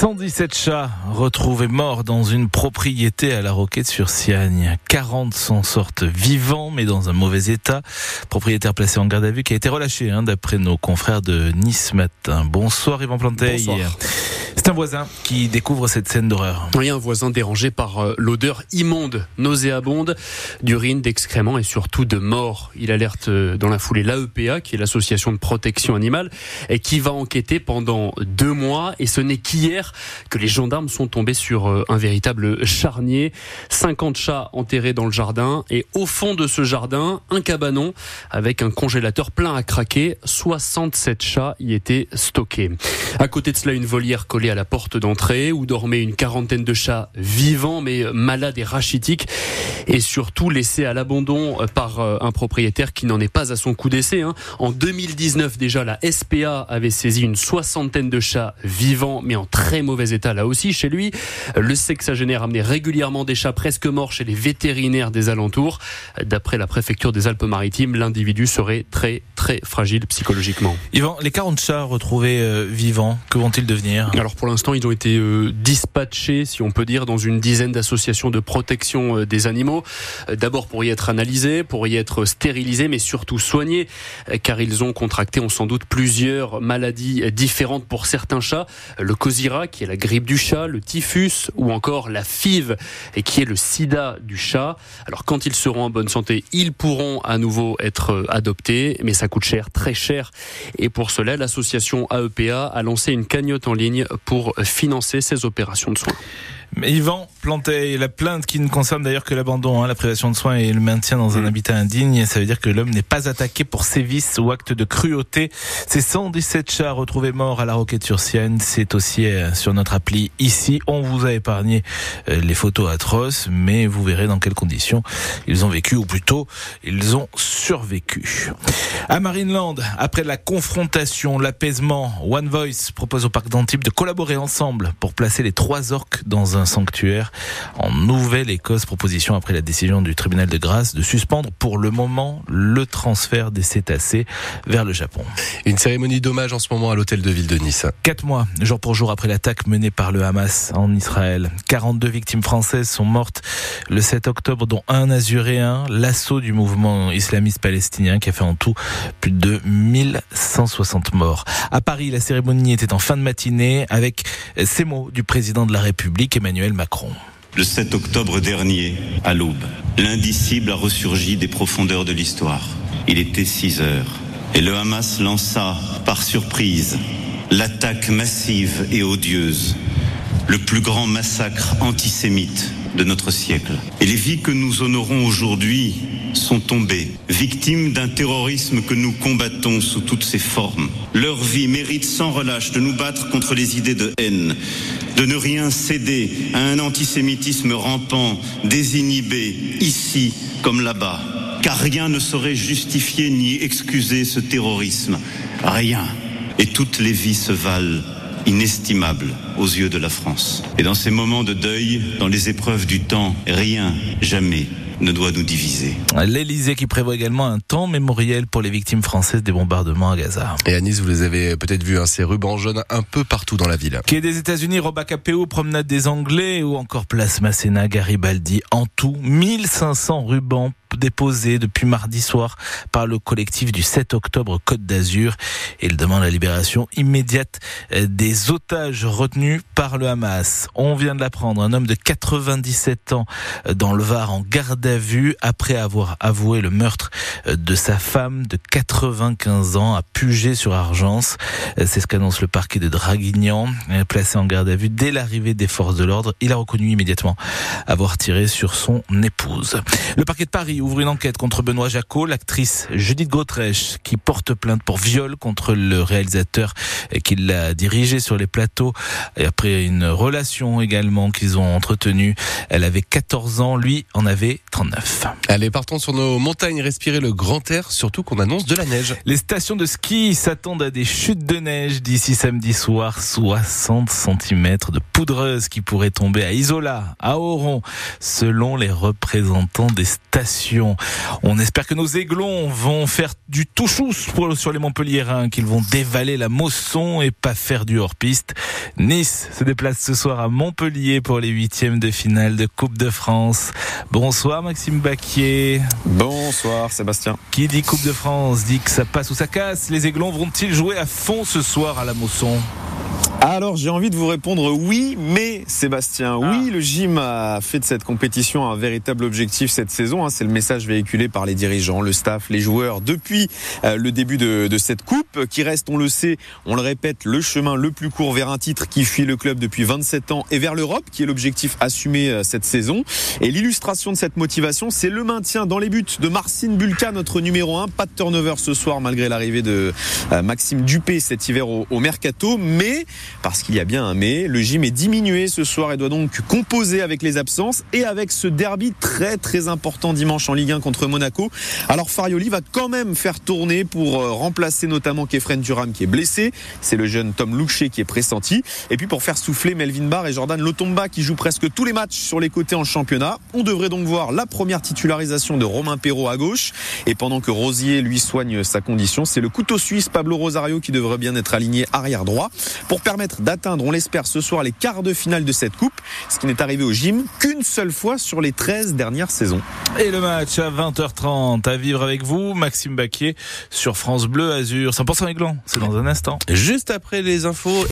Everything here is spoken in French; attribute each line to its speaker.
Speaker 1: 117 chats retrouvés morts dans une propriété à la Roquette sur Siagne. 40 s'en sortent vivants mais dans un mauvais état. Propriétaire placé en garde à vue qui a été relâché hein, d'après nos confrères de Nice Matin. Bonsoir Yvan Planteil.
Speaker 2: Bonsoir.
Speaker 1: Un voisin qui découvre cette scène d'horreur.
Speaker 2: Oui, un voisin dérangé par euh, l'odeur immonde, nauséabonde, d'urine, d'excréments et surtout de mort. Il alerte euh, dans la foulée l'AEPA, qui est l'association de protection animale, et qui va enquêter pendant deux mois. Et ce n'est qu'hier que les gendarmes sont tombés sur euh, un véritable charnier. 50 chats enterrés dans le jardin et au fond de ce jardin, un cabanon avec un congélateur plein à craquer. 67 chats y étaient stockés. À côté de cela, une volière collée à la porte d'entrée où dormaient une quarantaine de chats vivants mais malades et rachitiques et surtout laissés à l'abandon par euh, un propriétaire qui n'en est pas à son coup d'essai. Hein. En 2019 déjà, la SPA avait saisi une soixantaine de chats vivants mais en très mauvais état là aussi chez lui. Le sexagénaire amenait régulièrement des chats presque morts chez les vétérinaires des alentours. D'après la préfecture des Alpes-Maritimes, l'individu serait très très fragile psychologiquement.
Speaker 1: Yvan, les 40 chats retrouvés euh, vivants, que vont-ils devenir?
Speaker 2: Alors pour l'instant, ils ont été euh, dispatchés, si on peut dire, dans une dizaine d'associations de protection euh, des animaux. Euh, D'abord pour y être analysés, pour y être stérilisés, mais surtout soignés, car ils ont contracté, on sans doute, plusieurs maladies différentes pour certains chats. Le cosira, qui est la grippe du chat, le typhus, ou encore la FIV, et qui est le sida du chat. Alors quand ils seront en bonne santé, ils pourront à nouveau être adoptés, mais ça coûte cher, très cher. Et pour cela, l'association AEPA a lancé une cagnotte en ligne financer ces opérations de soins.
Speaker 1: Mais Yvan Planteil, la plainte qui ne concerne d'ailleurs que l'abandon, hein, la privation de soins et le maintien dans un habitat indigne, ça veut dire que l'homme n'est pas attaqué pour sévices ou actes de cruauté. Ces 117 chats retrouvés morts à la Roquette-sur-Sienne, c'est aussi euh, sur notre appli ici. On vous a épargné euh, les photos atroces, mais vous verrez dans quelles conditions ils ont vécu, ou plutôt ils ont survécu. À Marineland, après la confrontation, l'apaisement, One Voice propose au parc d'Antibes de collaborer ensemble pour placer les trois orques dans un sanctuaire en Nouvelle-Écosse. Proposition après la décision du tribunal de grâce de suspendre pour le moment le transfert des cétacés vers le Japon.
Speaker 3: Une cérémonie d'hommage en ce moment à l'hôtel de ville de Nice.
Speaker 1: Quatre mois, jour pour jour après l'attaque menée par le Hamas en Israël. 42 victimes françaises sont mortes le 7 octobre, dont un azuréen. L'assaut du mouvement islamiste palestinien qui a fait en tout plus de 1160 morts. À Paris, la cérémonie était en fin de matinée avec ces mots du président de la République, Emmanuel Macron.
Speaker 4: Le 7 octobre dernier, à l'aube, l'indicible a ressurgi des profondeurs de l'histoire. Il était 6 heures et le Hamas lança, par surprise, l'attaque massive et odieuse, le plus grand massacre antisémite de notre siècle. Et les vies que nous honorons aujourd'hui sont tombées, victimes d'un terrorisme que nous combattons sous toutes ses formes. Leur vie mérite sans relâche de nous battre contre les idées de haine, de ne rien céder à un antisémitisme rampant, désinhibé, ici comme là-bas. Car rien ne saurait justifier ni excuser ce terrorisme. Rien. Et toutes les vies se valent inestimable aux yeux de la France. Et dans ces moments de deuil, dans les épreuves du temps, rien, jamais ne doit nous diviser.
Speaker 1: L'Elysée qui prévoit également un temps mémoriel pour les victimes françaises des bombardements à Gaza.
Speaker 3: Et à Nice, vous les avez peut-être vus, hein, ces rubans jaunes un peu partout dans la ville.
Speaker 1: Quai des États-Unis, Robacapéo, Promenade des Anglais ou encore Place Masséna, Garibaldi. En tout, 1500 rubans déposés depuis mardi soir par le collectif du 7 octobre Côte d'Azur. Il demande la libération immédiate des otages retenus par le Hamas. On vient de l'apprendre, un homme de 97 ans dans le Var en garde à vue après avoir avoué le meurtre de sa femme de 95 ans à Puget sur Argence. C'est ce qu'annonce le parquet de Draguignan, placé en garde à vue dès l'arrivée des forces de l'ordre. Il a reconnu immédiatement avoir tiré sur son épouse. Le parquet de Paris ouvre une enquête contre Benoît Jacot, l'actrice Judith Gautrèche, qui porte plainte pour viol contre le réalisateur qui l'a dirigé sur les plateaux. Et après une relation également qu'ils ont entretenue, elle avait 14 ans, lui en avait 39.
Speaker 3: Allez, partons sur nos montagnes, respirer le grand air, surtout qu'on annonce de la neige.
Speaker 1: Les stations de ski s'attendent à des chutes de neige d'ici samedi soir, 60 cm de poudreuse qui pourrait tomber à Isola, à Oron, selon les représentants des stations. On espère que nos aiglons vont faire du tout sur les Montpelliérains, qu'ils vont dévaler la Mosson et pas faire du hors-piste. Nice se déplace ce soir à Montpellier pour les huitièmes de finale de Coupe de France. Bonsoir Maxime Baquier.
Speaker 5: Bonsoir Sébastien.
Speaker 1: Qui dit Coupe de France dit que ça passe ou ça casse. Les aiglons vont-ils jouer à fond ce soir à la Mosson?
Speaker 5: Alors j'ai envie de vous répondre oui, mais Sébastien, oui, ah. le gym a fait de cette compétition un véritable objectif cette saison. Hein. C'est le message véhiculé par les dirigeants, le staff, les joueurs depuis euh, le début de, de, cette coupe, qui reste, on le sait, on le répète, le chemin le plus court vers un titre qui fuit le club depuis 27 ans et vers l'Europe, qui est l'objectif assumé euh, cette saison. Et l'illustration de cette motivation, c'est le maintien dans les buts de Marcin Bulka, notre numéro 1. Pas de turnover ce soir malgré l'arrivée de euh, Maxime Dupé cet hiver au, au mercato, mais parce qu'il y a bien un mais. Le gym est diminué ce soir et doit donc composer avec les absences et avec ce derby très très important dimanche en Ligue 1 contre Monaco. Alors Farioli va quand même faire tourner pour euh, remplacer notamment Kefren Turam qui est blessé. C'est le jeune Tom Louché qui est pressenti. Et puis pour faire souffler Melvin Barr et Jordan Lotomba qui jouent presque tous les matchs sur les côtés en championnat. On devrait donc voir la première titularisation de Romain Perrault à gauche. Et pendant que Rosier lui soigne sa condition, c'est le couteau suisse Pablo Rosario qui devrait bien être aligné arrière droit pour permettre d'atteindre, on l'espère, ce soir les quarts de finale de cette coupe, ce qui n'est arrivé au gym qu'une seule fois sur les 13 dernières saisons.
Speaker 1: Et le match à 20h30 à vivre avec vous, Maxime Baquier sur France Bleu Azur. 100% Aiglon, c'est dans un instant.
Speaker 3: Juste après les infos.